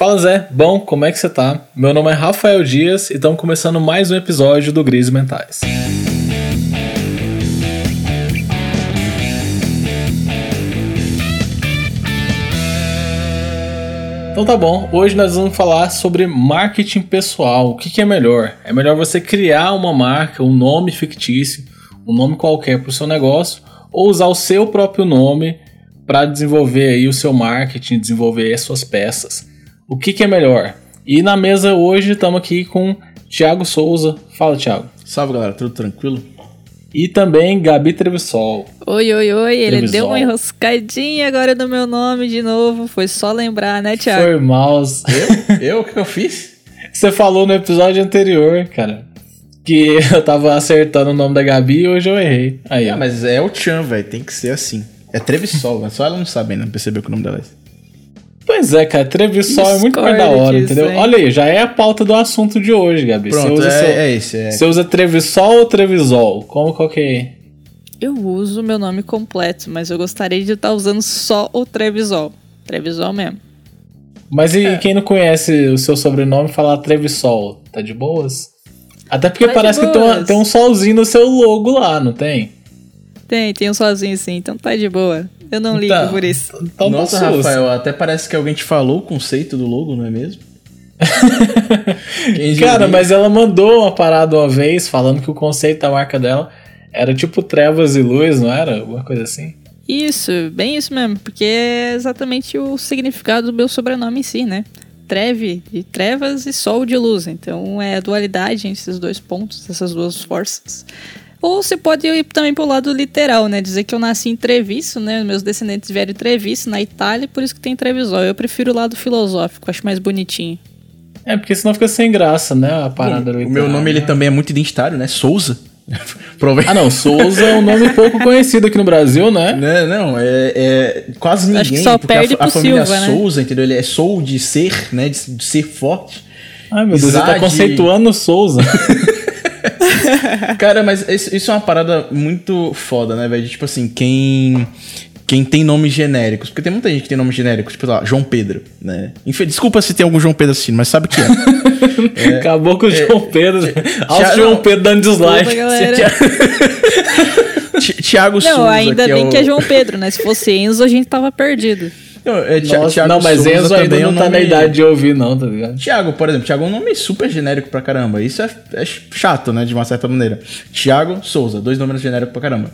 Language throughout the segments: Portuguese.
Fala Zé, bom, como é que você tá? Meu nome é Rafael Dias e estamos começando mais um episódio do Gris Mentais. Então tá bom, hoje nós vamos falar sobre marketing pessoal. O que, que é melhor? É melhor você criar uma marca, um nome fictício, um nome qualquer para o seu negócio, ou usar o seu próprio nome para desenvolver aí o seu marketing, desenvolver as suas peças. O que, que é melhor? E na mesa hoje estamos aqui com Thiago Souza. Fala, Thiago. Salve, galera. Tudo tranquilo? E também Gabi Trevisol. Oi, oi, oi. Ele deu uma enroscadinha agora no meu nome de novo. Foi só lembrar, né, Thiago? Foi mal. Eu? eu? O que eu fiz? Você falou no episódio anterior, cara. Que eu tava acertando o nome da Gabi e hoje eu errei. Aí, é, mas é o Chan, velho. Tem que ser assim. É Trevisol, mas só ela não sabe ainda, percebeu que o nome dela é Pois é, cara, Trevisol é muito mais da hora, entendeu? Hein? Olha aí, já é a pauta do assunto de hoje, Gabi. Pronto, você usa, é, seu, é esse. É. Você usa Trevisol ou Trevisol? Como qual que é? Eu uso meu nome completo, mas eu gostaria de estar usando só o Trevisol. Trevisol mesmo. Mas e é. quem não conhece o seu sobrenome falar Trevisol, tá de boas? Até porque tá parece que tem, uma, tem um solzinho no seu logo lá, não tem? Tem, tem um solzinho sim, então tá de boa. Eu não ligo então, por isso. Então Nossa, Rafael, até parece que alguém te falou o conceito do logo, não é mesmo? Cara, mas ela mandou uma parada uma vez falando que o conceito da marca dela era tipo trevas e luz, não era? Alguma coisa assim. Isso, bem isso mesmo, porque é exatamente o significado do meu sobrenome em si, né? Treve, de trevas e sol de luz. Então é a dualidade entre esses dois pontos, essas duas forças. Ou você pode ir também pro lado literal, né? Dizer que eu nasci em Treviso, né? Meus descendentes vieram em Treviso, na Itália, por isso que tem Trevisol. Eu prefiro o lado filosófico, acho mais bonitinho. É, porque senão fica sem graça, né? A parada Bom, O meu nome ele também é muito identitário, né? Souza. ah, não, Souza é um nome pouco conhecido aqui no Brasil, né? Não, não, é, é quase ninguém. Acho que só perde a, a família Silva, né? Souza, entendeu? Ele é Sou de ser, né? De, de ser forte. Ai, meu Deus, você tá conceituando Souza. Cara, mas isso é uma parada muito foda, né, velho? Tipo assim, quem quem tem nomes genéricos. Porque tem muita gente que tem nomes genéricos, tipo lá, João Pedro, né? Desculpa se tem algum João Pedro assistindo, mas sabe o que é. é Acabou com o é, João Pedro. Olha o João Pedro dando dislike. Tiago Souza. Não, ainda bem é o... que é João Pedro, né? Se fosse Enzo, a gente tava perdido. Não, é, Nossa, não mas Souza Enzo ainda não tá nome... na idade de ouvir, não, tá ligado? Tiago, por exemplo, Tiago é um nome super genérico pra caramba. Isso é, é chato, né, de uma certa maneira. Tiago Souza, dois nomes genéricos pra caramba.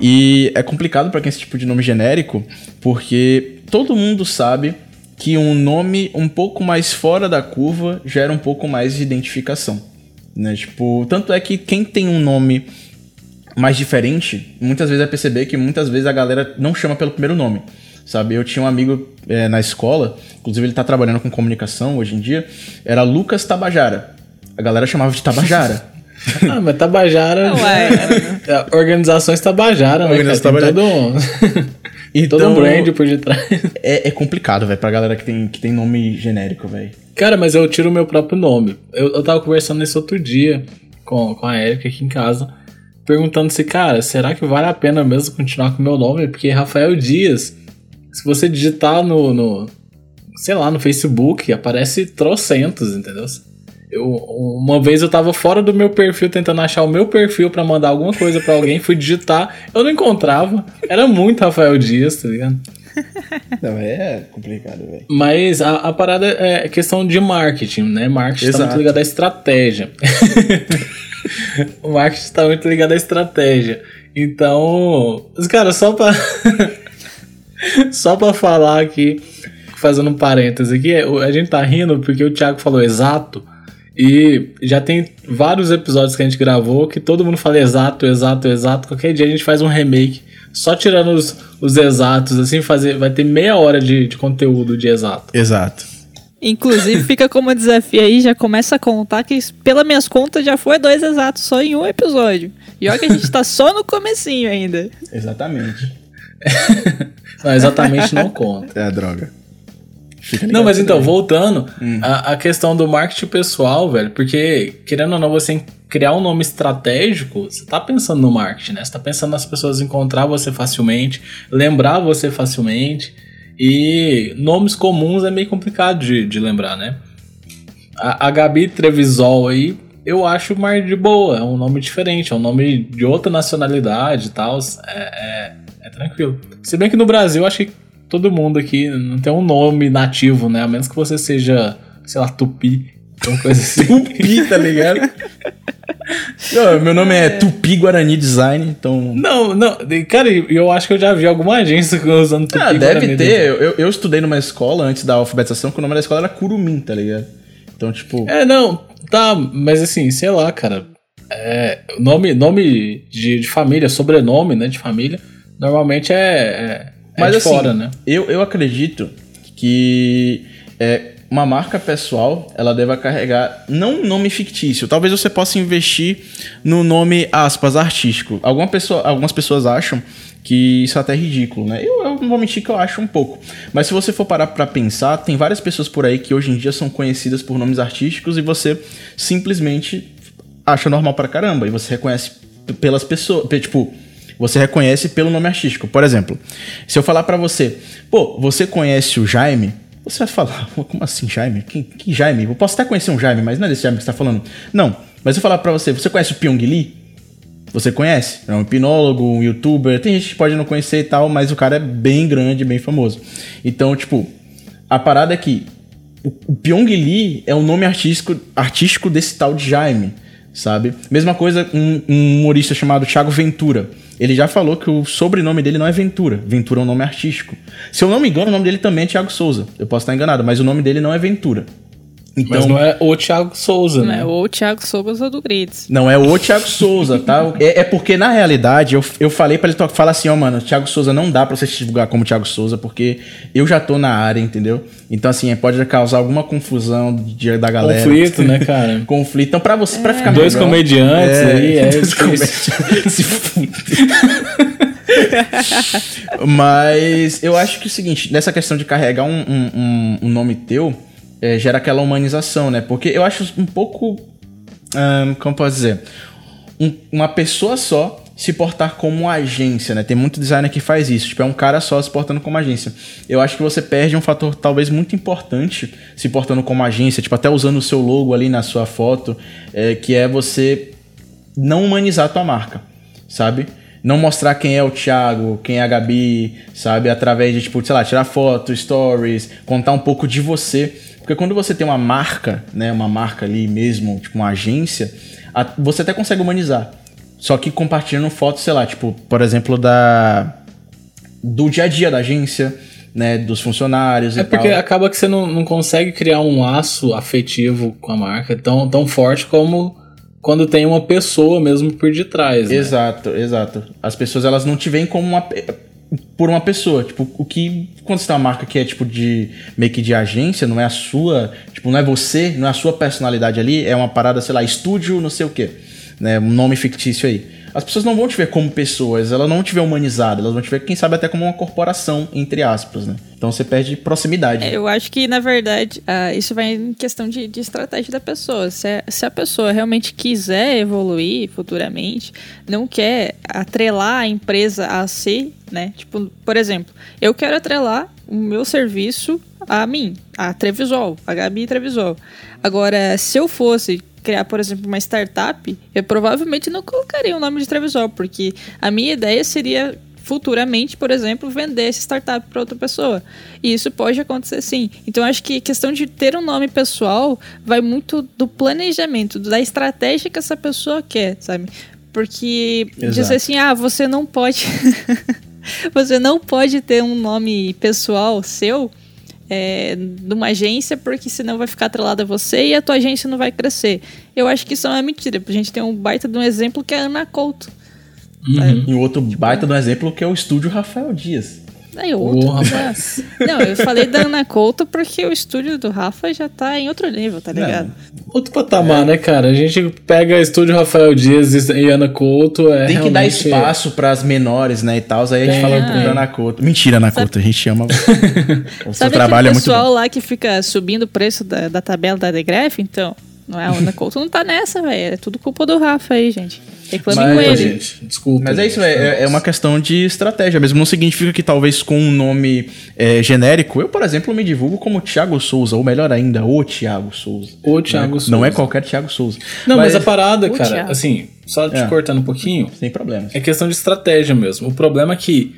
E é complicado para quem esse tipo de nome genérico, porque todo mundo sabe que um nome um pouco mais fora da curva gera um pouco mais de identificação. Né? Tipo, tanto é que quem tem um nome mais diferente, muitas vezes vai perceber que muitas vezes a galera não chama pelo primeiro nome sabe? Eu tinha um amigo é, na escola, inclusive ele tá trabalhando com comunicação hoje em dia, era Lucas Tabajara. A galera chamava de Tabajara. ah, mas Tabajara. Não, é, é, organizações Tabajara, né? Organização Tabajara. Todo um, então, todo um brand por detrás. É, é complicado, velho, pra galera que tem, que tem nome genérico, velho. Cara, mas eu tiro o meu próprio nome. Eu, eu tava conversando nesse outro dia com, com a Erika aqui em casa, perguntando se, cara, será que vale a pena mesmo continuar com o meu nome? Porque Rafael Dias se você digitar no, no sei lá, no Facebook, aparece trocentos, entendeu? Eu, uma vez eu tava fora do meu perfil tentando achar o meu perfil para mandar alguma coisa para alguém, fui digitar, eu não encontrava. Era muito Rafael Dias, tá ligado? Não, é complicado, velho. Mas a, a, parada é questão de marketing, né? Marketing Exato. tá muito ligado à estratégia. o marketing tá muito ligado à estratégia. Então, os caras, só pra. Só pra falar aqui, fazendo um parênteses aqui, a gente tá rindo porque o Thiago falou exato. E já tem vários episódios que a gente gravou que todo mundo fala exato, exato, exato. Qualquer dia a gente faz um remake só tirando os, os exatos, assim, fazer. Vai ter meia hora de, de conteúdo de exato. Exato. Inclusive, fica como desafio aí, já começa a contar que, pelas minhas contas, já foi dois exatos só em um episódio. E olha que a gente tá só no comecinho ainda. Exatamente. Não, exatamente não conta. É a droga. Não, mas então, voltando, hum. a, a, questão do marketing pessoal, velho, porque, querendo ou não, você criar um nome estratégico, você tá pensando no marketing, né? Você tá pensando nas pessoas encontrar você facilmente, lembrar você facilmente. E nomes comuns é meio complicado de, de lembrar, né? A, a Gabi Trevisol aí, eu acho mais de boa, é um nome diferente, é um nome de outra nacionalidade e tal. É, é, tranquilo. Se bem que no Brasil, acho que todo mundo aqui não tem um nome nativo, né? A menos que você seja, sei lá, tupi, uma coisa assim. tupi, tá ligado? Não, meu nome é, é Tupi Guarani Design, então. Não, não, cara, eu acho que eu já vi alguma agência usando Tupi ah, Guarani. deve ter. Eu, eu estudei numa escola antes da alfabetização, que o nome da escola era Curumim, tá ligado? Então, tipo. É, não, tá, mas assim, sei lá, cara. É, nome nome de, de família, sobrenome, né, de família, normalmente é, é, é mas, de assim, fora, né? Eu, eu acredito que é, uma marca pessoal, ela deva carregar não um nome fictício. Talvez você possa investir no nome aspas artístico. Alguma pessoa, algumas pessoas acham que isso é até ridículo, né? Eu, eu não vou mentir que eu acho um pouco. Mas se você for parar para pensar, tem várias pessoas por aí que hoje em dia são conhecidas por nomes artísticos e você simplesmente acha normal pra caramba e você reconhece pelas pessoas, tipo, você reconhece pelo nome artístico. Por exemplo, se eu falar para você, pô, você conhece o Jaime? Você vai falar, como assim Jaime? Que, que Jaime? Eu posso até conhecer um Jaime, mas não é desse Jaime que você tá falando. Não, mas eu falar para você, você conhece o Pyong Lee? Você conhece? É um hipnólogo, um youtuber. Tem gente que pode não conhecer e tal, mas o cara é bem grande, bem famoso. Então, tipo, a parada é que o Pyong Lee é o nome artístico, artístico desse tal de Jaime, sabe? Mesma coisa um, um humorista chamado Thiago Ventura. Ele já falou que o sobrenome dele não é Ventura. Ventura é um nome artístico. Se eu não me engano, o nome dele também é Thiago Souza. Eu posso estar enganado, mas o nome dele não é Ventura. Então, Mas não é o Thiago Souza, não né? Não é o Thiago Souza do Grids. Não é o Thiago Souza, tá? É, é, porque, na realidade, eu, eu falei para ele falar assim, ó, oh, mano, Thiago Souza não dá pra você se divulgar como Thiago Souza, porque eu já tô na área, entendeu? Então, assim, pode causar alguma confusão de, da galera. Conflito, né, cara? Conflito. Então, pra você, é. pra ficar Dois melhor, comediantes é, aí, é. Dois comediantes. se Mas eu acho que é o seguinte, nessa questão de carregar um, um, um nome teu é, gera aquela humanização, né? Porque eu acho um pouco. Um, como posso dizer? Um, uma pessoa só se portar como agência, né? Tem muito designer que faz isso, tipo, é um cara só se portando como agência. Eu acho que você perde um fator talvez muito importante se portando como agência, tipo, até usando o seu logo ali na sua foto, é, que é você não humanizar a tua marca, sabe? Não mostrar quem é o Thiago, quem é a Gabi, sabe? Através de, tipo, sei lá, tirar foto, stories, contar um pouco de você porque quando você tem uma marca, né, uma marca ali mesmo, tipo uma agência, a, você até consegue humanizar. Só que compartilhando fotos, sei lá, tipo, por exemplo, da do dia a dia da agência, né, dos funcionários é porque acaba que você não, não consegue criar um laço afetivo com a marca tão, tão forte como quando tem uma pessoa mesmo por detrás. Né? Exato, exato. As pessoas elas não te veem como uma por uma pessoa. Tipo, o que. Quando você tem uma marca que é tipo de. meio que de agência, não é a sua. Tipo, não é você, não é a sua personalidade ali, é uma parada, sei lá, estúdio, não sei o quê. Né? Um nome fictício aí. As pessoas não vão te ver como pessoas, elas não te ver humanizada, elas vão te ver, quem sabe, até como uma corporação, entre aspas, né? Então você perde proximidade. É, eu acho que, na verdade, uh, isso vai em questão de, de estratégia da pessoa. Se a, se a pessoa realmente quiser evoluir futuramente, não quer atrelar a empresa a si, né? Tipo, por exemplo, eu quero atrelar o meu serviço a mim, a Trevisol, a Gabi Trevisol. Agora, se eu fosse criar, por exemplo, uma startup, eu provavelmente não colocaria o nome de Trevisol, porque a minha ideia seria futuramente, por exemplo, vender essa startup para outra pessoa. E isso pode acontecer sim. Então acho que a questão de ter um nome pessoal vai muito do planejamento, da estratégia que essa pessoa quer, sabe? Porque Exato. dizer assim, ah, você não pode você não pode ter um nome pessoal seu é, numa agência, porque senão vai ficar atrelada a você e a tua agência não vai crescer. Eu acho que isso é uma mentira. A gente tem um baita de um exemplo que é a Ana Couto. Uhum. E outro baita de um exemplo que é o estúdio Rafael Dias. Aí, outro, Não, eu falei da Ana Couto porque o estúdio do Rafa já tá em outro nível, tá ligado? Não. Outro patamar, é. né, cara? A gente pega estúdio Rafael Dias e Ana Couto. É Tem que dar espaço para as menores, né, e tal. Aí a gente fala um pouco da Ana Couto. Mentira, Ana Couto, a gente ama. o seu trabalho é muito bom. pessoal lá que fica subindo o preço da, da tabela da Degref, então. Não é a Ana Couto não tá nessa, velho. É tudo culpa do Rafa aí, gente. Reclame com ele. Gente, desculpa. Mas é isso, é, é uma questão de estratégia mesmo. Não significa que talvez com um nome é, genérico, eu, por exemplo, me divulgo como Thiago Souza, ou melhor ainda, o Thiago Souza. O Thiago né? Souza. Não é qualquer Thiago Souza. Não, mas, mas a parada, cara, Thiago. assim, só te é. cortando um pouquinho. Sem problemas. É questão de estratégia mesmo. O problema é que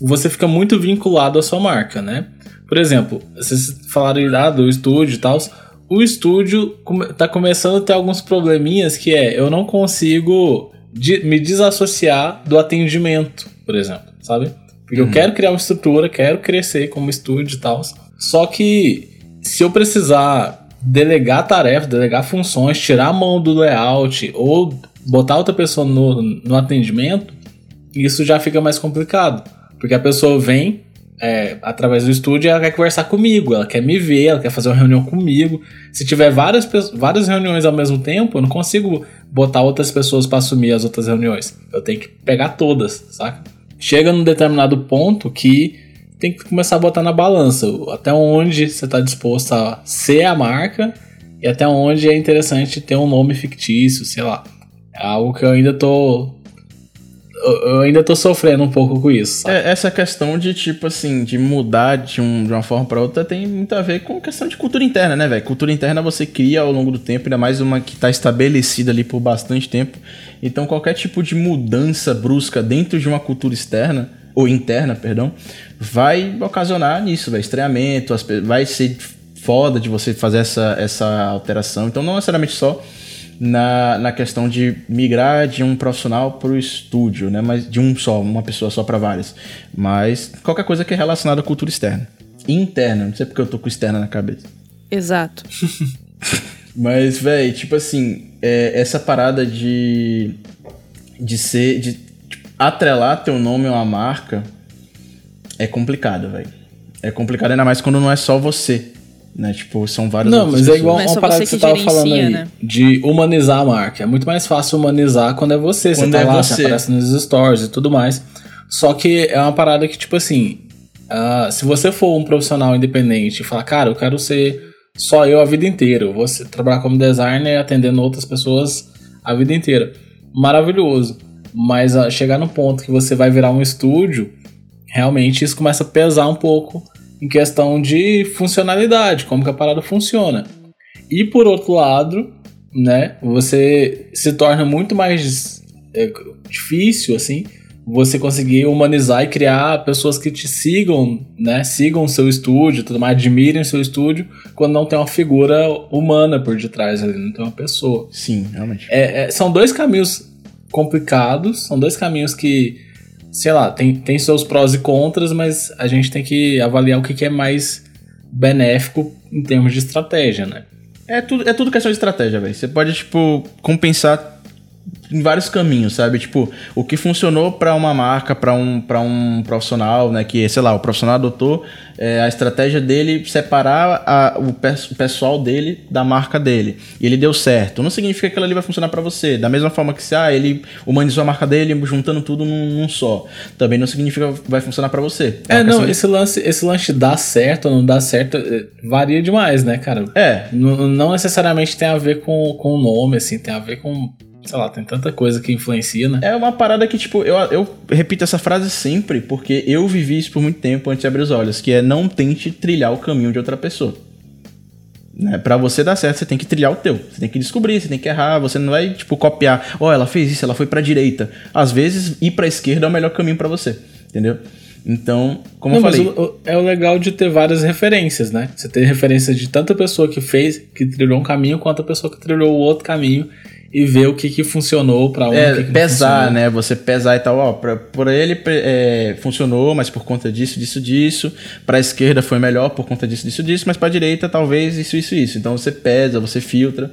você fica muito vinculado à sua marca, né? Por exemplo, vocês falaram ah, do estúdio e tal o estúdio tá começando a ter alguns probleminhas que é eu não consigo de, me desassociar do atendimento, por exemplo, sabe? Porque uhum. eu quero criar uma estrutura, quero crescer como estúdio e tal. Só que se eu precisar delegar tarefas, delegar funções, tirar a mão do layout ou botar outra pessoa no, no atendimento, isso já fica mais complicado. Porque a pessoa vem, é, através do estúdio, ela quer conversar comigo, ela quer me ver, ela quer fazer uma reunião comigo. Se tiver várias, várias reuniões ao mesmo tempo, eu não consigo botar outras pessoas para assumir as outras reuniões. Eu tenho que pegar todas, saca? Chega num determinado ponto que tem que começar a botar na balança até onde você está disposto a ser a marca e até onde é interessante ter um nome fictício, sei lá. É algo que eu ainda tô eu ainda tô sofrendo um pouco com isso. É, essa questão de, tipo assim, de mudar de, um, de uma forma para outra tem muito a ver com questão de cultura interna, né, velho? Cultura interna você cria ao longo do tempo, ainda mais uma que tá estabelecida ali por bastante tempo. Então, qualquer tipo de mudança brusca dentro de uma cultura externa, ou interna, perdão, vai ocasionar nisso, velho. Estranhamento, vai ser foda de você fazer essa, essa alteração. Então, não necessariamente só na, na questão de migrar de um profissional para o estúdio, né? Mas de um só, uma pessoa só para várias. Mas qualquer coisa que é relacionada à cultura externa. Interna, não sei porque eu tô com externa na cabeça. Exato. Mas, velho, tipo assim, é, essa parada de. de ser. de tipo, atrelar teu nome a uma marca é complicado, velho. É complicado ainda mais quando não é só você né? Tipo, são várias Não, mas é pessoas. é igual uma parada que você tava falando aí, né? de humanizar a marca. É muito mais fácil humanizar quando é você, quando você tá é lá, você. você aparece nos stories e tudo mais. Só que é uma parada que, tipo assim, uh, se você for um profissional independente e falar, cara, eu quero ser só eu a vida inteira, eu vou trabalhar como designer atendendo outras pessoas a vida inteira. Maravilhoso. Mas uh, chegar no ponto que você vai virar um estúdio, realmente isso começa a pesar um pouco em questão de funcionalidade, como que a parada funciona. E por outro lado, né, você se torna muito mais é, difícil assim você conseguir humanizar e criar pessoas que te sigam, né? Sigam o seu estúdio, tudo mais, admirem o seu estúdio, quando não tem uma figura humana por detrás ali, não tem uma pessoa. Sim, realmente. É, é, são dois caminhos complicados, são dois caminhos que sei lá, tem, tem seus prós e contras, mas a gente tem que avaliar o que, que é mais benéfico em termos de estratégia, né? É tudo, é tudo questão de estratégia, velho. Você pode, tipo, compensar em vários caminhos, sabe? Tipo, o que funcionou para uma marca, para um, um profissional, né? Que, sei lá, o profissional adotou é, a estratégia dele separar a, o, pe o, pessoal dele da marca dele. E ele deu certo. Não significa que aquilo ali vai funcionar para você. Da mesma forma que se ah, ele humanizou a marca dele juntando tudo num, num só. Também não significa que vai funcionar para você. É, é não, de... esse lance, esse lance dá certo ou não dá certo é, varia demais, né, cara? É. N não necessariamente tem a ver com o nome, assim, tem a ver com sei lá, tem tanta coisa que influencia, né? É uma parada que, tipo, eu, eu repito essa frase sempre, porque eu vivi isso por muito tempo antes de abrir os olhos, que é não tente trilhar o caminho de outra pessoa. Né? Pra você dar certo, você tem que trilhar o teu. Você tem que descobrir, você tem que errar, você não vai, tipo, copiar. Ó, oh, ela fez isso, ela foi pra direita. Às vezes, ir pra esquerda é o melhor caminho para você, entendeu? Então, como não, eu falei. O, é o legal de ter várias referências, né? Você ter referência de tanta pessoa que fez, que trilhou um caminho, quanto a pessoa que trilhou o outro caminho e ver o que, que funcionou para um. É, que que pesar, né? Você pesar e tal. Ó, pra, por ele é, funcionou, mas por conta disso, disso, disso. Para a esquerda foi melhor por conta disso, disso, disso. Mas para a direita talvez isso, isso, isso. Então você pesa, você filtra.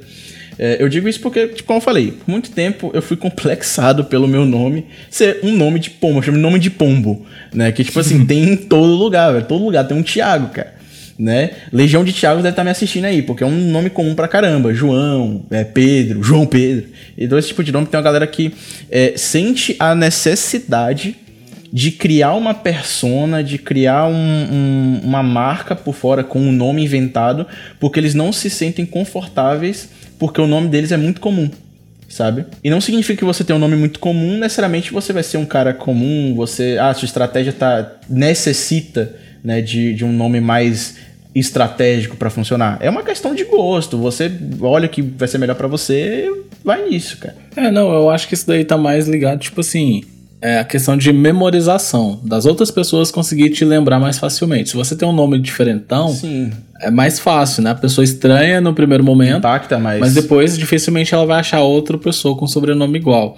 É, eu digo isso porque, tipo, como eu falei, por muito tempo eu fui complexado pelo meu nome ser um nome de pombo, eu chamo de nome de pombo, né? Que, tipo assim, tem em todo lugar, velho. Todo lugar tem um Thiago, cara né? Legião de Thiago deve estar me assistindo aí, porque é um nome comum pra caramba. João, é, Pedro, João Pedro. Então esse tipo de nome tem uma galera que é, sente a necessidade de criar uma persona, de criar um, um, uma marca por fora com um nome inventado, porque eles não se sentem confortáveis, porque o nome deles é muito comum. sabe? E não significa que você tem um nome muito comum, necessariamente você vai ser um cara comum, você, ah, sua estratégia tá necessita, né, de, de um nome mais estratégico para funcionar. É uma questão de gosto. Você olha o que vai ser melhor para você, vai nisso, cara. É, não, eu acho que isso daí tá mais ligado, tipo assim, é a questão de memorização, das outras pessoas conseguir te lembrar mais facilmente. Se você tem um nome diferentão, Sim. é mais fácil, né? A pessoa estranha no primeiro momento, Impacta mais. mas depois dificilmente ela vai achar outra pessoa com sobrenome igual.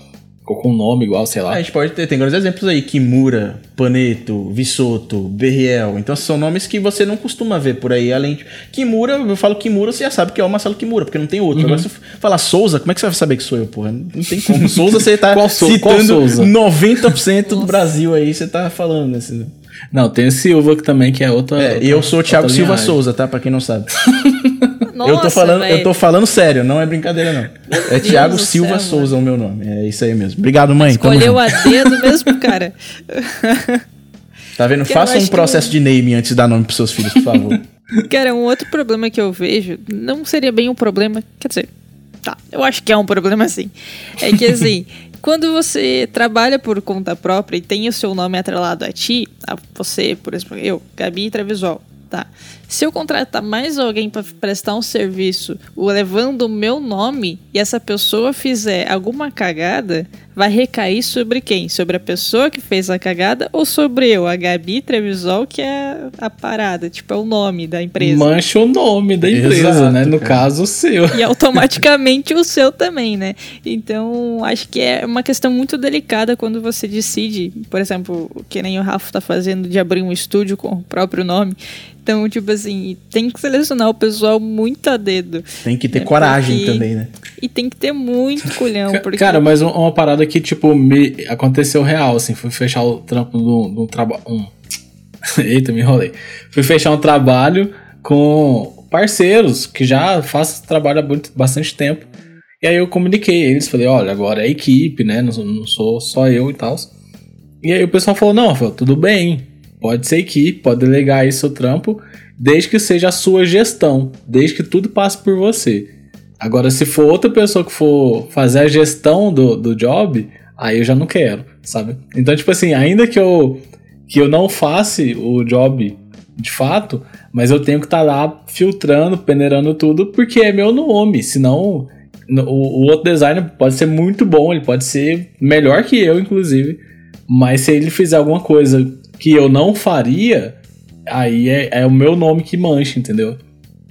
Com nome igual, sei lá. A gente pode ter, tem grandes exemplos aí, Kimura, Paneto, Vissoto, Berriel. Então são nomes que você não costuma ver por aí. Além de Kimura, eu falo Kimura, você já sabe que é o Marcelo Kimura, porque não tem outro. Agora se eu falar Souza, como é que você vai saber que sou eu, porra? Não tem como. Souza você tá Qual Sou- qual citando Souza? 90% do Brasil aí, você tá falando. Assim. Não, tem o Silva que também que é outra. É, outra- e eu sou o Thiago Silva linhagem. Souza, tá? Pra quem não sabe. Nossa, eu, tô falando, eu véi. tô falando sério, não é brincadeira, não. É do Silva céu, Souza o meu nome. É isso aí mesmo. Obrigado, mãe. Escolheu a dedo mesmo, cara. Tá vendo? Eu Faça um acho que processo de name antes de dar nome pros seus filhos, por favor. Cara, um outro problema que eu vejo, não seria bem um problema, quer dizer, tá, eu acho que é um problema sim. É que assim, quando você trabalha por conta própria e tem o seu nome atrelado a ti, a você, por exemplo, eu, Gabi Trevisol, tá? Se eu contratar mais alguém para prestar um serviço levando o meu nome e essa pessoa fizer alguma cagada, vai recair sobre quem? Sobre a pessoa que fez a cagada ou sobre eu, a Gabi Trevisol, que é a parada, tipo, é o nome da empresa. Mancha o nome da empresa, Exato, né? No cara. caso, o seu. E automaticamente o seu também, né? Então, acho que é uma questão muito delicada quando você decide, por exemplo, que nem o Rafa tá fazendo de abrir um estúdio com o próprio nome. Então, tipo assim, tem que selecionar o pessoal muito a dedo. Tem que ter É coragem porque- também, né? E tem que ter muito culhão, porque Cara, mas um- uma parada que, tipo, me aconteceu real, assim, fui fechar o trampo de um, um trabalho. Um... Eita, me enrolei. Fui fechar um trabalho com parceiros que já fazem esse trabalho há muito- bastante tempo. E aí eu comuniquei eles, falei, olha, agora é equipe, né? Não, sou- não sou só eu e tal. E aí o pessoal falou, não, Rafael, tudo bem, pode ser equipe, pode delegar aí seu trampo, desde que seja a sua gestão, desde que tudo passe por você. Agora, se for outra pessoa que for fazer a gestão do, do job, aí eu já não quero, sabe? Então, tipo assim, ainda que eu, que eu não faça o job de fato, mas eu tenho que estar lá filtrando, peneirando tudo, porque é meu nome, senão o, o outro designer pode ser muito bom, ele pode ser melhor que eu, inclusive, mas se ele fizer alguma coisa que eu não faria, aí é, é o meu nome que mancha, entendeu?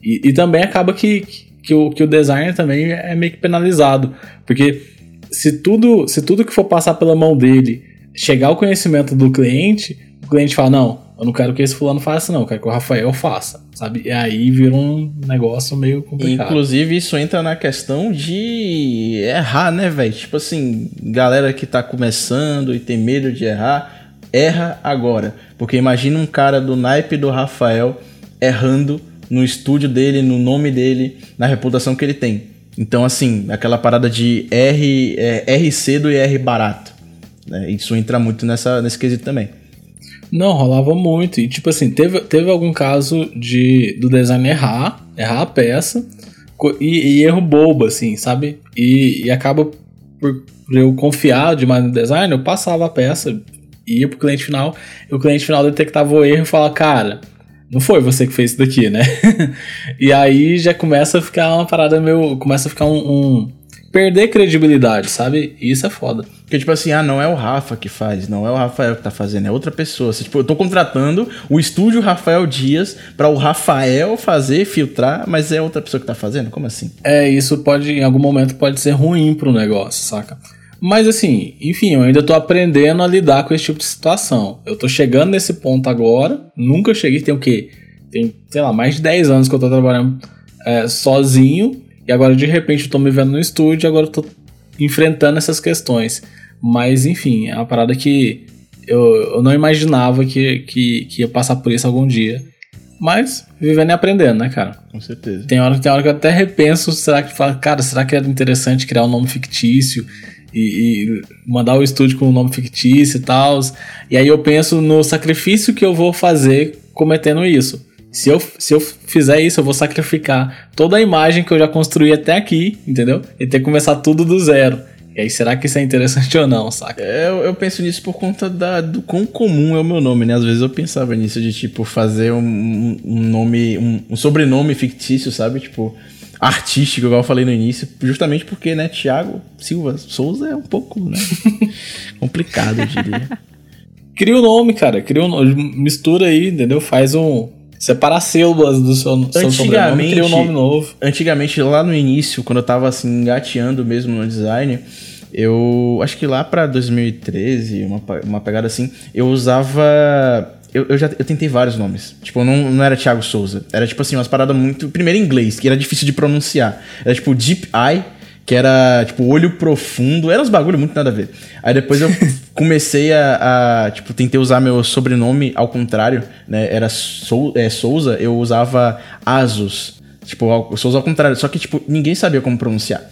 E, e também acaba que, que, o, que o designer também é meio que penalizado. Porque se tudo, se tudo que for passar pela mão dele chegar ao conhecimento do cliente, o cliente fala, não, eu não quero que esse fulano faça, não, eu quero que o Rafael faça, sabe? E aí vira um negócio meio complicado. Inclusive, isso entra na questão de errar, né, velho? Tipo assim, galera que tá começando e tem medo de errar, erra agora. Porque imagina um cara do naipe do Rafael errando no estúdio dele, no nome dele, na reputação que ele tem. Então, assim, aquela parada de R, é, R cedo e R barato. né? Isso entra muito nessa, nesse quesito também. Não, rolava muito. E tipo assim, teve, teve algum caso de do designer errar, errar a peça, e, e erro bobo, assim, sabe? E, e acaba por, por eu confiar demais no designer, eu passava a peça, ia pro cliente final, e o cliente final detectava o erro e falava, cara, não foi você que fez isso daqui, né? e aí já começa a ficar uma parada meio. Começa a ficar um. um- perder credibilidade, sabe? E isso é foda. Porque, tipo assim, ah, não é o Rafa que faz, não é o Rafael que tá fazendo, é outra pessoa. Assim, tipo, eu tô contratando o estúdio Rafael Dias pra o Rafael fazer, filtrar, mas é outra pessoa que tá fazendo? Como assim? É, isso pode, em algum momento, pode ser ruim pro negócio, saca? Mas assim, enfim, eu ainda tô aprendendo a lidar com esse tipo de situação. Eu tô chegando nesse ponto agora, nunca cheguei, tem o quê? Tem, sei lá, mais de 10 anos que eu tô trabalhando é, sozinho, e agora de repente eu tô me vendo no estúdio, e agora eu tô enfrentando essas questões. Mas enfim, é uma parada que eu, eu não imaginava que, que, que ia passar por isso algum dia. Mas vivendo e aprendendo, né, cara? Com certeza. Tem hora, tem hora que eu até repenso, será que fala, cara, será que era interessante criar um nome fictício e, e mandar o estúdio com um nome fictício e tal? E aí eu penso no sacrifício que eu vou fazer cometendo isso. Se eu, se eu fizer isso, eu vou sacrificar toda a imagem que eu já construí até aqui, entendeu? E ter que começar tudo do zero. E aí, será que isso é interessante ou não, saca? É, eu, eu penso nisso por conta da, do quão comum é o meu nome, né? Às vezes eu pensava nisso, de, tipo, fazer um, um nome, um, um sobrenome fictício, sabe? Tipo, artístico, igual eu falei no início, justamente porque, né, Thiago Silva Souza é um pouco, né, complicado, eu diria. Cria o um nome, cara, cria um nome, mistura aí, entendeu? Faz um, Separar sílabas do seu, seu sobrenome cria um nome novo. Antigamente, lá no início, quando eu tava assim, engateando mesmo no design, eu acho que lá pra 2013, uma, uma pegada assim, eu usava. Eu, eu já eu tentei vários nomes. Tipo, não, não era Thiago Souza. Era tipo assim, umas paradas muito. Primeiro em inglês, que era difícil de pronunciar. Era tipo Deep Eye que era, tipo, olho profundo. Era uns bagulho muito nada a ver. Aí depois eu comecei a, a, tipo, tentei usar meu sobrenome ao contrário, né? Era Sou, é, Souza, eu usava Asus. Tipo, Souza ao contrário. Só que, tipo, ninguém sabia como pronunciar.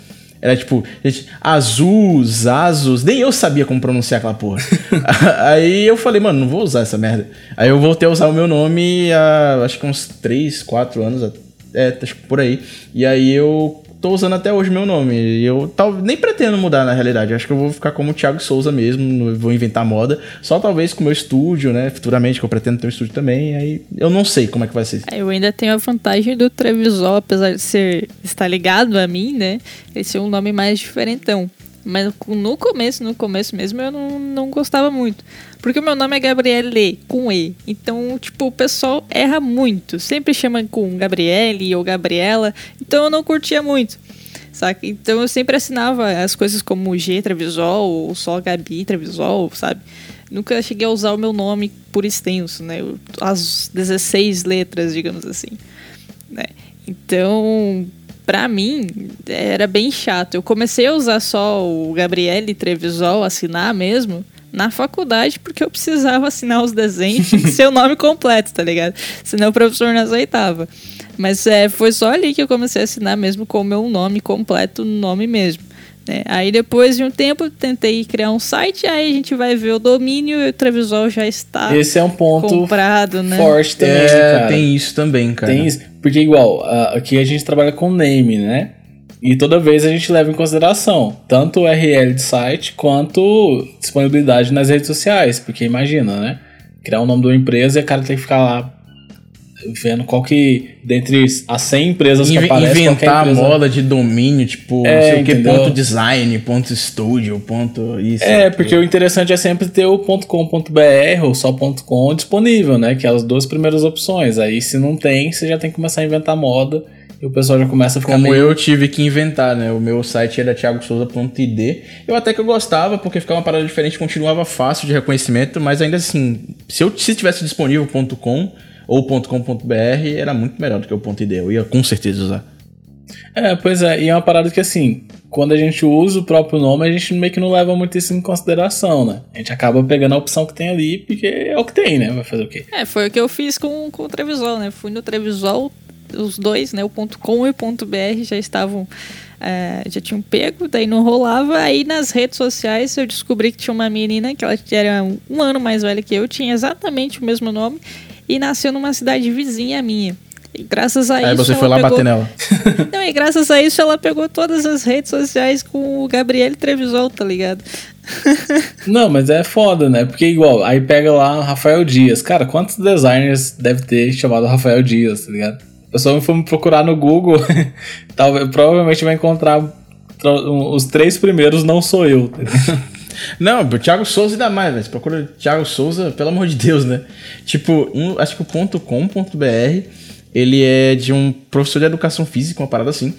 Era tipo, gente, Azus, Asus, nem eu sabia como pronunciar aquela porra. Aí eu falei, mano, não vou usar essa merda. Aí eu voltei a usar o meu nome há acho que uns 3, 4 anos, é, acho que por aí. E aí eu tô usando até hoje meu nome. E eu tal, nem pretendo mudar na realidade. Acho que eu vou ficar como Thiago Souza mesmo, vou inventar moda. Só talvez com o meu estúdio, né? Futuramente, que eu pretendo ter um estúdio também. Aí eu não sei como é que vai ser. Eu ainda tenho a vantagem do Trevisol, apesar de ser estar ligado a mim, né? Esse é um nome mais diferentão. Mas no começo, no começo mesmo, eu não, não gostava muito. Porque o meu nome é Gabriele, com E. Então, tipo, o pessoal erra muito. Sempre chama com Gabriele ou Gabriela. Então eu não curtia muito. Saca? Então eu sempre assinava as coisas como G Trevisol ou só Gabi Trevisol, sabe? Nunca cheguei a usar o meu nome por extenso, né? As 16 letras, digamos assim. Né? Então, pra mim, era bem chato. Eu comecei a usar só o Gabriele Trevisol, assinar mesmo, na faculdade, porque eu precisava assinar os desenhos e ser o nome completo, tá ligado? Senão o professor não aceitava. Mas é, foi só ali que eu comecei a assinar mesmo com o meu nome completo, nome mesmo. Né? Aí depois de um tempo tentei criar um site, aí a gente vai ver o domínio e o Trevisol já está Esse é um ponto comprado, né? forte também, é, cara. Tem isso também, cara. Tem isso. Porque igual, aqui a gente trabalha com name, né? E toda vez a gente leva em consideração tanto o URL de site quanto disponibilidade nas redes sociais. Porque imagina, né? Criar o nome de uma empresa e a cara tem que ficar lá vendo qual que, dentre as 100 empresas que aparecem, Inventar empresa... a moda de domínio, tipo, é, sei o que, ponto design, ponto studio, ponto isso. É, porque o interessante é sempre ter o .com.br ou só .com disponível, né? Que é as duas primeiras opções. Aí se não tem, você já tem que começar a inventar moda e o pessoal já começa a ficar Como meio... eu tive que inventar, né? O meu site era thiagosouza.id. Eu até que eu gostava, porque ficava uma parada diferente, continuava fácil de reconhecimento, mas ainda assim, se eu se tivesse disponível .com ou .com.br era muito melhor do que o .id. Eu ia com certeza usar. É, pois é, e é uma parada que assim, quando a gente usa o próprio nome, a gente meio que não leva muito isso em consideração, né? A gente acaba pegando a opção que tem ali, porque é o que tem, né? Vai fazer o quê? É, foi o que eu fiz com, com o Trevisol, né? Fui no Trevisol, os dois, né? O .com e o .br já estavam... É, já tinham pego, daí não rolava. Aí nas redes sociais eu descobri que tinha uma menina que ela era um ano mais velha que eu, tinha exatamente o mesmo nome e nasceu numa cidade vizinha minha. E graças a Aí isso. Aí você foi lá pegou... bater nela. Não, e graças a isso ela pegou todas as redes sociais com o Gabriel Trevisol, tá ligado? Não, mas é foda, né? Porque igual, aí pega lá Rafael Dias. Cara, quantos designers deve ter chamado Rafael Dias, tá ligado? A pessoa for me procurar no Google, talvez, provavelmente vai encontrar os três primeiros não sou eu. Tá não, o Thiago Souza ainda mais, velho. Você procura Thiago Souza, pelo amor de Deus, né? Tipo, um, acho que o .com.br, ele é de um professor de educação física, uma parada assim.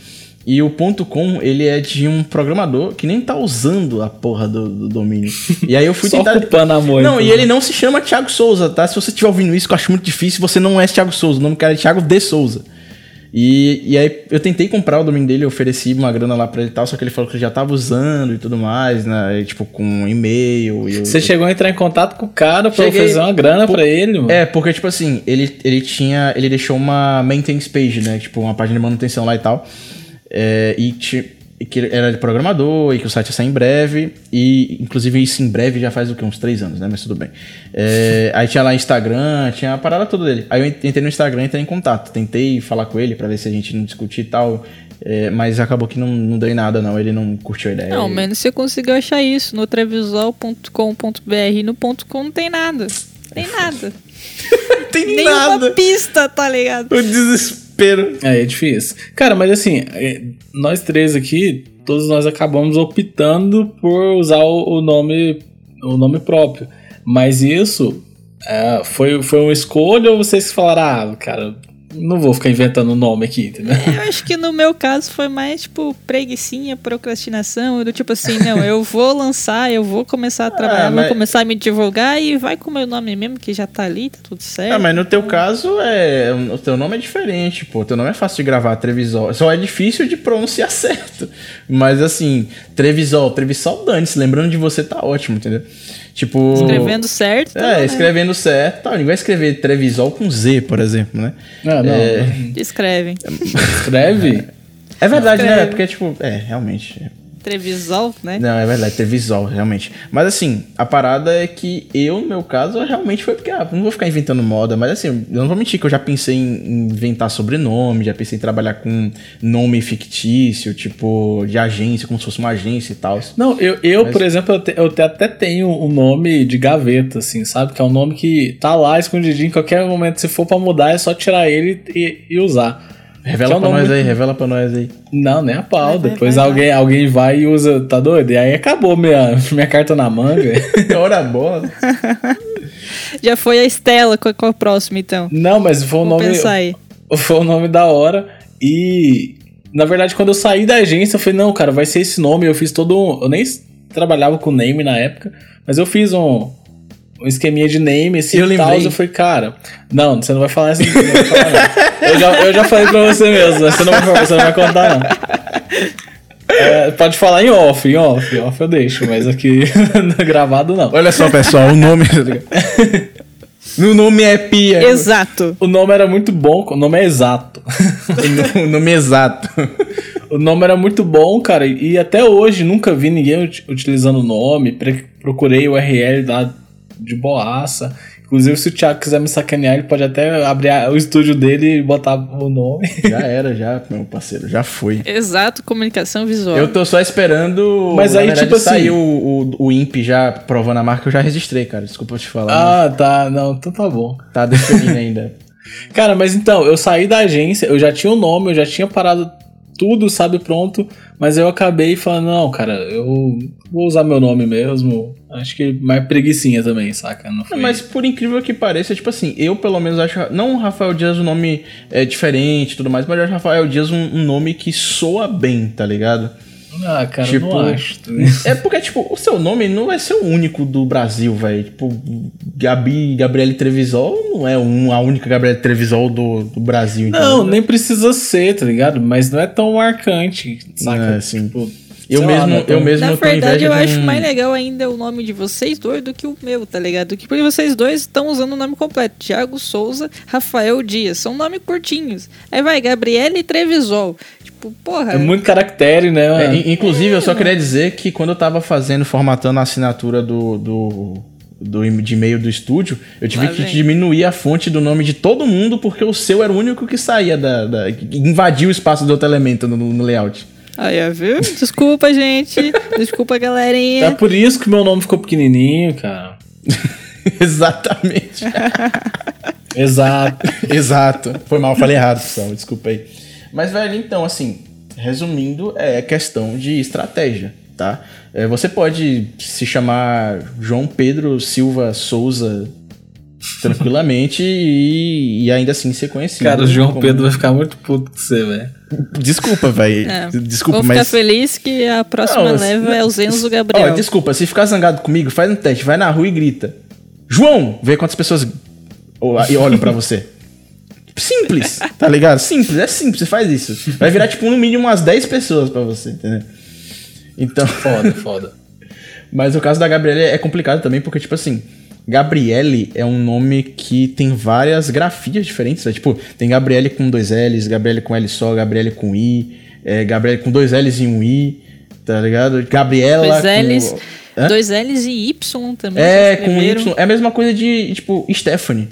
E o .com, ele é de um programador que nem tá usando a porra do, do domínio. E aí eu fui Só tentar... ocupando a moita, Não, e ele não se chama Thiago Souza, tá? Se você estiver ouvindo isso, que eu acho muito difícil, você não é Thiago Souza. O nome do cara é Thiago de Souza. E, e aí eu tentei comprar o domínio dele, ofereci uma grana lá pra ele e tal, só que ele falou que ele já tava usando e tudo mais, né? E, tipo, com e-mail. E Você eu, chegou a entrar em contato com o cara pra Cheguei, oferecer uma grana por, pra ele, mano? É, porque, tipo assim, ele, ele tinha. Ele deixou uma maintenance page, né? Tipo, uma página de manutenção lá e tal. É, e que ele era programador e que o site ia sair em breve. E, inclusive, isso em breve já faz o quê? Uns três anos, né? Mas tudo bem. É, aí tinha lá Instagram, tinha a parada toda dele. Aí eu entrei no Instagram e entrei em contato. Tentei falar com ele para ver se a gente não discutir e tal. É, mas acabou que não, não deu em nada, não. Ele não curtiu a ideia. Não, menos você conseguiu achar isso. No trevisol.com.br no ponto .com não tem nada. Tem nada. tem Nenhuma nada. pista, tá ligado? O desespero. É, é difícil. Cara, mas assim, é, nós três aqui, todos nós acabamos optando por usar o, o nome o nome próprio. Mas isso é, foi, foi uma escolha ou vocês falaram, ah, cara, não vou ficar inventando nome aqui, entendeu? Eu acho que no meu caso foi mais, tipo, preguiçinha, procrastinação, do tipo assim, não, eu vou lançar, eu vou começar a trabalhar, Ah, mas- vou começar a me divulgar e vai com o meu nome mesmo, que já tá ali, tá tudo certo. Ah, mas no teu caso, é, o teu nome é diferente, pô. O teu nome é fácil de gravar, Trevisol. Só é difícil de pronunciar certo. Mas assim, Trevisol, Trevisol dane-se. Lembrando de você tá ótimo, entendeu? Tipo. Escrevendo certo. É, né? escrevendo certo. Tá, ninguém vai escrever Trevisol com Z, por exemplo, né? Ah, não. É. Escreve. Escreve. É verdade, né? Escreve. Porque, tipo, é, realmente. Trevisol, né? Não, é verdade, Trevisol, realmente. Mas assim, a parada é que eu, no meu caso, realmente foi porque, ah, não vou ficar inventando moda, mas assim, eu não vou mentir que eu já pensei em inventar sobrenome, já pensei em trabalhar com nome fictício, tipo, de agência, como se fosse uma agência e tal. Não, eu, eu Mas- por exemplo, eu, te- eu te- até tenho um nome de gaveta, assim, sabe? Que é um nome que tá lá escondidinho, em qualquer momento, se for pra mudar, é só tirar ele e, e usar. Revela é um pra nós aí, muito- revela pra nós aí. Não, nem a pau. Vai, vai, Depois vai, alguém, alguém vai e usa, tá doido? E aí acabou minha, minha carta na manga. Ora bola. Já foi a Estela, qual, qual é o próximo, então? Não, mas foi Vou nome. pensar aí. Foi um nome da hora. E. Na verdade, quando eu saí da agência, eu falei, não, cara, vai ser esse nome. Eu fiz todo um. Eu nem trabalhava com name na época, mas eu fiz um. Um esqueminha de name, assim, Eu e tal. lembrei. Eu falei, cara, não, você não vai falar assim. não. eu, já, eu já falei pra você mesmo, mas você não vai, você não vai contar, não. É, pode falar em off, em off, em off eu deixo, mas aqui gravado não. Olha só, pessoal, o nome. o nome é Pia. Exato. O nome era muito bom, o nome é exato. o nome exato. O nome era muito bom, cara, e até hoje nunca vi ninguém ut- utilizando o nome. Procurei o URL lá de boaça. Inclusive, se o Thiago quiser me sacanear, ele pode até abrir o estúdio dele e botar o nome. Já era, já, meu parceiro, já foi. Exato, comunicação visual. Eu tô só esperando. Mas aí, verdade, tipo assim- sair o, o, o IMP já provando a marca, eu já registrei, cara. Desculpa eu te falar. Ah, tá. Não, então tá bom. mas Tá definindo ainda. Cara, mas então, eu saí da agência, eu já tinha o nome, eu já tinha parado tudo, sabe, pronto. Mas eu acabei falando, não, cara, eu vou usar meu nome mesmo. Acho que mais preguiçinha também, saca? Não foi... Mas por incrível que pareça, tipo assim, eu pelo menos acho. Não o Rafael Dias o nome é diferente e tudo mais, mas eu acho Rafael Dias um, um nome que soa bem, tá ligado? Ah, cara, Tipo, não acho. É porque, tipo, o seu nome não vai ser o único do Brasil, velho. Tipo, Gabi, Gabriele Trevisol não é um, a única Gabriele Trevisol do, do Brasil. Não, nem precisa ser, tá ligado? Mas não é tão marcante, saca? É, sim. Tipo, Eu sei lá, mesmo, não é tão- eu mesmo Na verdade, eu de acho mais legal ainda o nome de vocês dois do que o meu, tá ligado? Que porque vocês dois estão usando o nome completo. Thiago Souza, Rafael Dias. São nomes curtinhos. Aí vai, Gabriele Trevisol. Tipo, porra. É muito caractere, né? É, inclusive, eu só queria dizer que quando eu tava fazendo, formatando a assinatura do, do, do de e-mail do estúdio, eu tive Lá que vem. diminuir a fonte do nome de todo mundo, porque o seu era o único que saía da. da invadiu o espaço do outro elemento no, no layout. Aí, ó, viu? Desculpa, gente. Desculpa, É galerinha. por isso que meu nome ficou pequenininho, cara. Exatamente. Exato. Exato. Foi mal, falei errado, pessoal. Desculpa aí. Mas, velho, então, assim, resumindo, é questão de estratégia, tá? É, você pode se chamar João Pedro Silva Souza tranquilamente e, e ainda assim ser conhecido. Cara, o João como- Pedro vai ficar muito puto com você, velho. Desculpa, velho. É, Desculpa, Vou ficar mas. feliz que a próxima Não, leva é o Zenzo Ó, Gabriel. desculpa, se ficar zangado comigo, faz um teste, vai na rua e grita. João! Vê quantas pessoas e olham pra você. Simples, tá ligado? Simples, é simples, você faz isso. Vai virar, tipo, no mínimo umas 10 pessoas pra você, entendeu? Então. Foda, foda. Mas o caso da Gabriela é complicado também, porque, tipo assim, Gabriele é um nome que tem várias grafias diferentes. Né? Tipo, tem Gabriele com dois L's, Gabriele com L só, Gabriele com I, é, Gabriele com dois L's e um I, tá ligado? Gabriela dois com... L's, Hã? dois L's e Y também. É, com Y. É a mesma coisa de, tipo, Stephanie.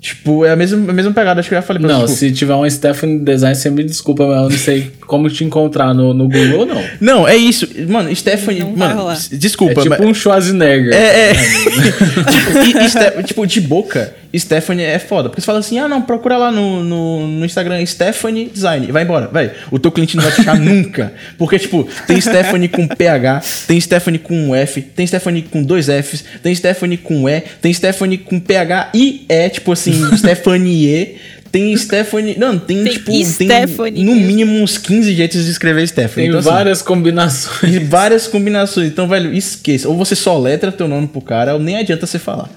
Tipo, é a mesma, a mesma pegada, acho que eu já falei pra Não, tipo... se tiver um Stephanie Design, você me desculpa, mas eu não sei como te encontrar no, no Google ou não. Não, é isso. Mano, Stephanie. Não mano, desculpa. É tipo mas... um Schwarzenegger. É, é. tipo, e, e tipo, de boca, Stephanie é foda. Porque você fala assim, ah, não, procura lá no, no, no Instagram Stephanie Design. Vai embora, vai. O teu cliente não vai te achar nunca. Porque, tipo, tem Stephanie com PH, tem Stephanie com F, tem Stephanie com dois Fs, tem Stephanie com E, tem Stephanie com PH e E, tipo assim, Stephanie. Tem Stephanie. Não, tem, tem tipo. Stephanie tem no mínimo uns 15 jeitos de escrever Stephanie. Tem então, assim, várias assim, combinações. Várias combinações. Então, velho, esqueça. Ou você só letra teu nome pro cara, ou nem adianta você falar.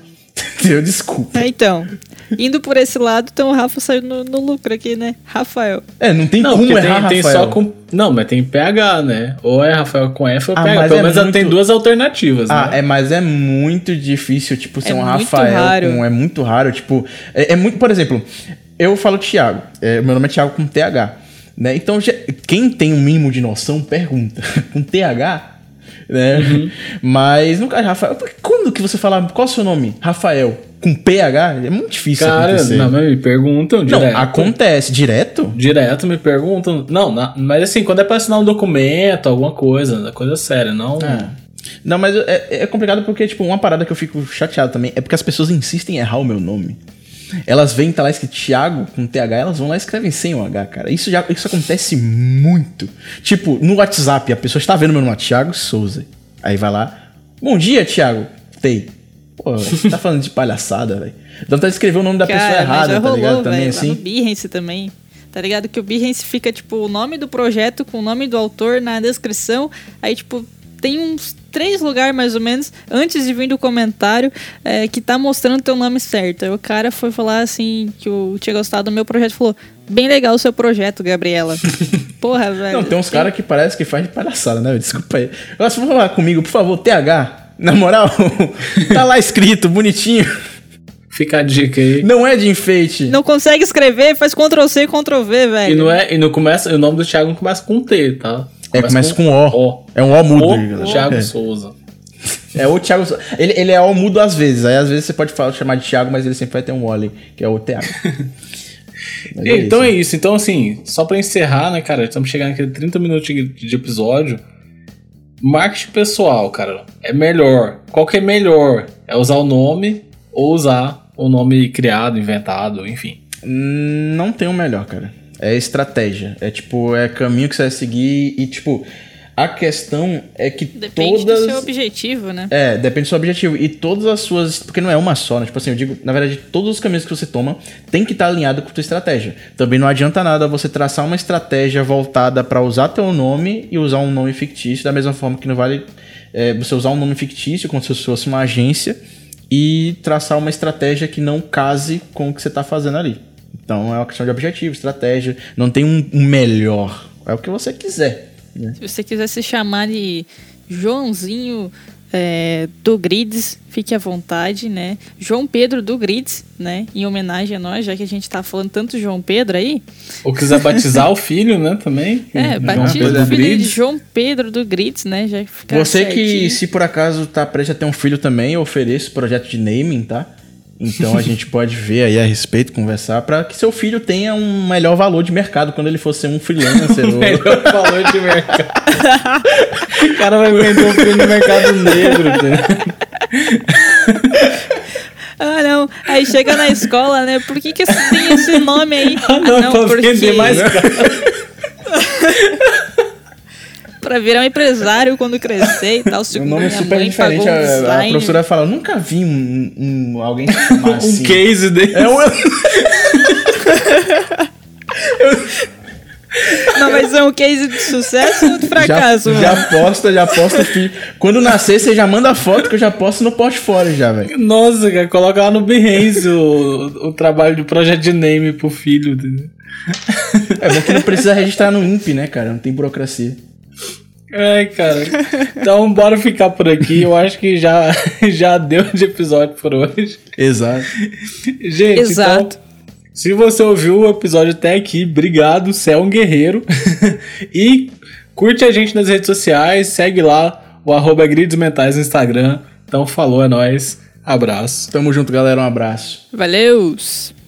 Entendeu? Desculpa. É, então. Indo por esse lado, então o Rafa saiu no, no lucro aqui, né? Rafael. É, não tem não, como errar tem, Rafael. Tem só com, não, mas tem PH, né? Ou é Rafael com F ou ah, PH. Pelo é menos muito... tem duas alternativas, ah, né? é, mas é muito difícil, tipo, ser é um Rafael raro. com... É muito raro, tipo... É, é muito... Por exemplo, eu falo Thiago. É, meu nome é Thiago com TH. Né? Então, já, quem tem um mínimo de noção, pergunta. com TH né? Uhum. Mas nunca, Rafael, quando que você fala, qual é o seu nome? Rafael. Com PH? É muito difícil Cara, acontecer. não, mas me perguntam direto. Não, acontece. Direto? Direto me perguntam. Não, na, mas assim, quando é pra assinar um documento, alguma coisa, coisa séria, não... É. Não, mas é, é complicado porque, tipo, uma parada que eu fico chateado também é porque as pessoas insistem em errar o meu nome. Elas veem, tá lá escrito Thiago com TH, elas vão lá e escrevem sem o H, cara. Isso já isso acontece muito. Tipo, no WhatsApp, a pessoa está vendo meu nome, Thiago Souza. Aí vai lá, bom dia, Thiago. Tei. Pô, você tá falando de palhaçada, velho. Dá vontade de escrever o nome da cara, pessoa errada, tá rolou, ligado? Também véio, assim. Lá no Behance também. Tá ligado? Que o Behance fica, tipo, o nome do projeto com o nome do autor na descrição. Aí, tipo, tem uns três lugares mais ou menos antes de vir do comentário é, que tá mostrando teu nome certo. Aí o cara foi falar assim que eu tinha gostado do meu projeto falou: Bem legal o seu projeto, Gabriela. Porra, velho. Não, tem uns caras que parece que faz de palhaçada, né? Desculpa aí. Agora, se for falar comigo, por favor, TH. Na moral, tá lá escrito, bonitinho. Fica a dica aí. Não é de enfeite. Não consegue escrever, faz Ctrl C, Ctrl V, velho. E não é, e não começa, o nome do Thiago não começa com T, tá? É, começa com, com o. o. É um O mudo. O Thiago é. Souza. É o Thiago Souza. Ele, ele é O mudo às vezes. Aí às vezes você pode falar, chamar de Thiago, mas ele sempre vai ter um O ali, que é o Thiago. é então isso. é isso. Então, assim, só pra encerrar, né, cara? Estamos chegando aqui 30 minutos de episódio. Marketing pessoal, cara, é melhor. Qual que é melhor? É usar o nome ou usar o nome criado, inventado, enfim. Não tem o melhor, cara. É estratégia. É tipo, é caminho que você vai seguir e, tipo, a questão é que depende todas. do seu objetivo, né? É, depende do seu objetivo. E todas as suas. Porque não é uma só, né? Tipo assim, eu digo, na verdade, todos os caminhos que você toma tem que estar alinhado com a tua estratégia. Também não adianta nada você traçar uma estratégia voltada para usar teu nome e usar um nome fictício, da mesma forma que não vale é, você usar um nome fictício como se fosse uma agência e traçar uma estratégia que não case com o que você está fazendo ali. Então é uma questão de objetivo, estratégia. Não tem um, um melhor. É o que você quiser. Né? Se você quiser se chamar de Joãozinho é, do Grids, fique à vontade, né? João Pedro do Grids, né? Em homenagem a nós, já que a gente tá falando tanto João Pedro aí. Ou quiser batizar o filho, né? Também. É, batiza o filho de João Pedro do Grids, né? Já fica Você certinho. que, se por acaso tá prestes a ter um filho também, eu ofereço projeto de naming, tá? Então a gente pode ver aí a respeito, conversar, para que seu filho tenha um melhor valor de mercado quando ele for ser um freelancer. um melhor valor de mercado. o cara vai vender um filho no mercado negro. Ah, não. Aí chega na escola, né? Por que, que tem esse nome aí? Ah, não, ah, não porque... vender mais caro. Pra virar um empresário quando crescer e tal. O nome é super diferente. A, a, professora fala, nunca vi um, um alguém se chamar assim. um case desse. É um... Não, mas é um case de sucesso ou de fracasso? Já, já posta, já posta. Filho. Quando nascer, você já manda foto que eu já posto no portfólio já, velho. Nossa, cara, coloca lá no Behance o, o trabalho de projeto de name pro filho. É bom que não precisa registrar no INPE, né, cara? Não tem burocracia. Ai, cara. Então, bora ficar por aqui. Eu acho que já, já deu de episódio por hoje. Exato. Gente, Exato. então, se você ouviu o episódio até aqui, obrigado, você é um guerreiro. e curte a gente nas redes sociais, segue lá o arroba Mentais no Instagram. Então, falou, é nóis. Abraço. Tamo junto, galera. Um abraço. Valeus!